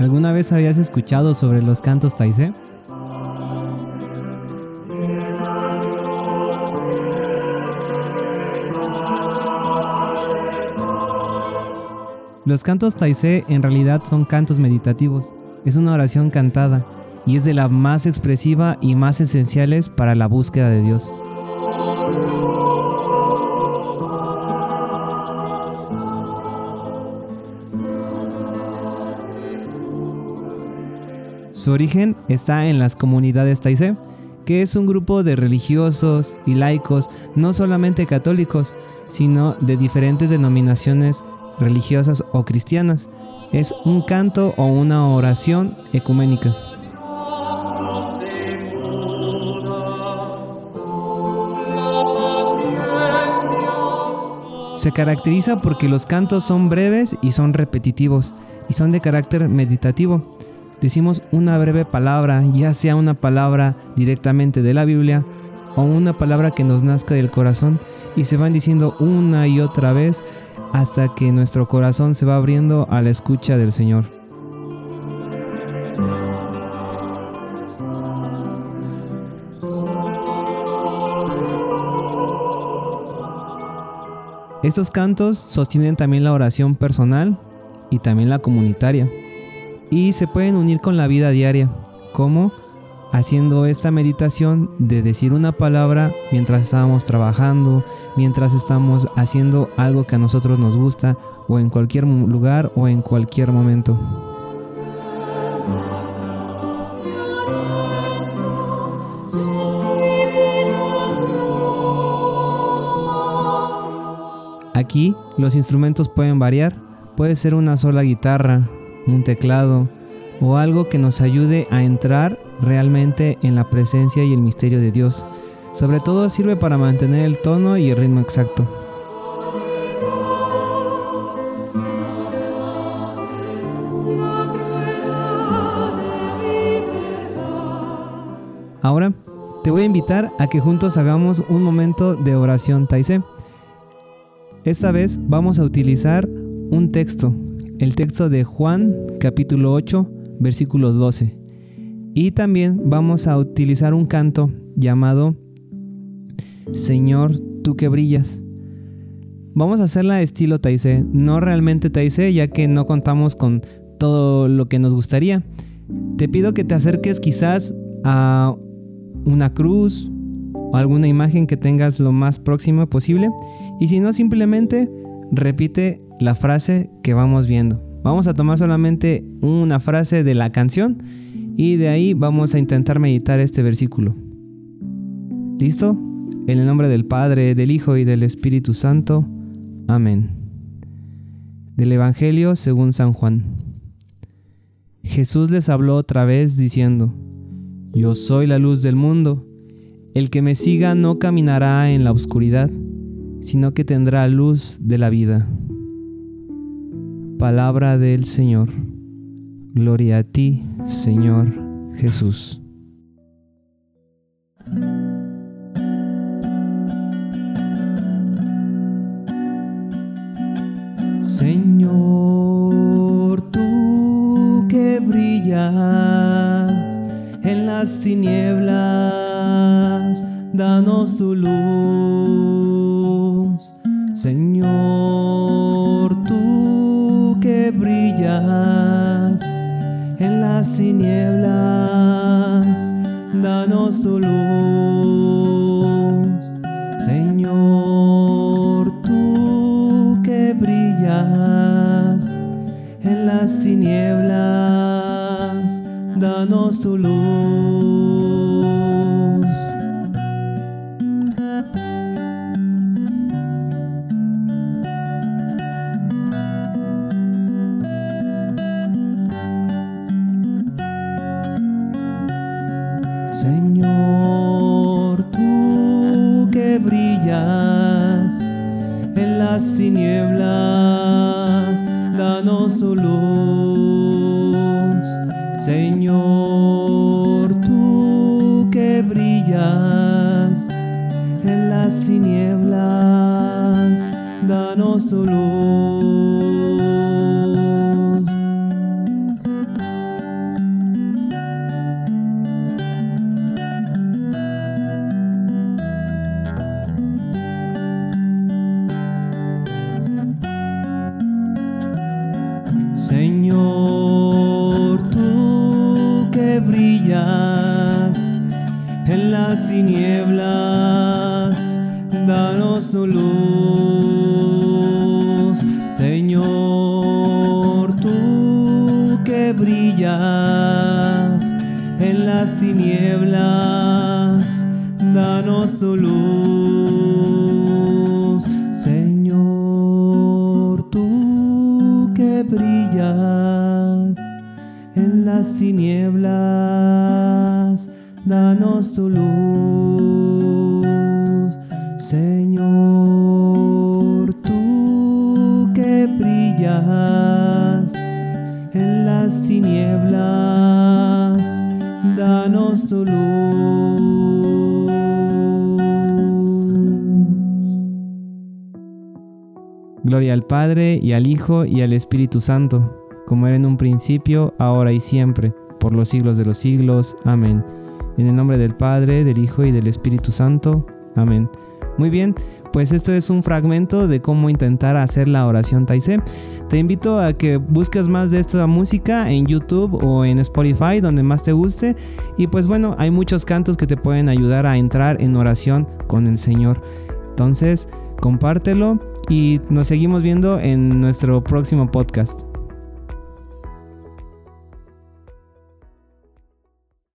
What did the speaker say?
¿Alguna vez habías escuchado sobre los cantos Taizé? Los cantos Taizé en realidad son cantos meditativos. Es una oración cantada y es de la más expresiva y más esenciales para la búsqueda de Dios. Su origen está en las comunidades Taizé, que es un grupo de religiosos y laicos, no solamente católicos, sino de diferentes denominaciones religiosas o cristianas. Es un canto o una oración ecuménica. Se caracteriza porque los cantos son breves y son repetitivos y son de carácter meditativo decimos una breve palabra, ya sea una palabra directamente de la Biblia o una palabra que nos nazca del corazón y se van diciendo una y otra vez hasta que nuestro corazón se va abriendo a la escucha del Señor. Estos cantos sostienen también la oración personal y también la comunitaria y se pueden unir con la vida diaria, como haciendo esta meditación de decir una palabra mientras estamos trabajando, mientras estamos haciendo algo que a nosotros nos gusta, o en cualquier lugar o en cualquier momento. Aquí los instrumentos pueden variar, puede ser una sola guitarra, un teclado o algo que nos ayude a entrar realmente en la presencia y el misterio de Dios. Sobre todo sirve para mantener el tono y el ritmo exacto. Ahora te voy a invitar a que juntos hagamos un momento de oración Taizé. Esta vez vamos a utilizar un texto el texto de Juan capítulo 8 versículo 12. Y también vamos a utilizar un canto llamado Señor, tú que brillas. Vamos a hacerla estilo Taizé, no realmente Taizé, ya que no contamos con todo lo que nos gustaría. Te pido que te acerques quizás a una cruz o alguna imagen que tengas lo más próximo posible. Y si no, simplemente repite la frase que vamos viendo. Vamos a tomar solamente una frase de la canción y de ahí vamos a intentar meditar este versículo. ¿Listo? En el nombre del Padre, del Hijo y del Espíritu Santo. Amén. Del Evangelio según San Juan. Jesús les habló otra vez diciendo, Yo soy la luz del mundo. El que me siga no caminará en la oscuridad, sino que tendrá luz de la vida. Palabra del Señor. Gloria a ti, Señor Jesús. Señor, tú que brillas en las tinieblas, danos tu luz. Las tinieblas, danos tu luz. Señor, tú que brillas en las tinieblas, danos tu luz. En las tinieblas, danos tu luz. Señor, tú que brillas en las tinieblas, danos tu luz. Tinieblas, danos tu luz, Señor, tú que brillas en las tinieblas, danos tu luz, Señor, tú que brillas en las tinieblas, danos tu luz, Señor, tú que brillas en las tinieblas, danos tu luz. Gloria al Padre y al Hijo y al Espíritu Santo, como era en un principio, ahora y siempre, por los siglos de los siglos. Amén. En el nombre del Padre, del Hijo y del Espíritu Santo. Amén. Muy bien, pues esto es un fragmento de cómo intentar hacer la oración Taizé. Te invito a que busques más de esta música en YouTube o en Spotify, donde más te guste. Y pues bueno, hay muchos cantos que te pueden ayudar a entrar en oración con el Señor. Entonces, compártelo y nos seguimos viendo en nuestro próximo podcast.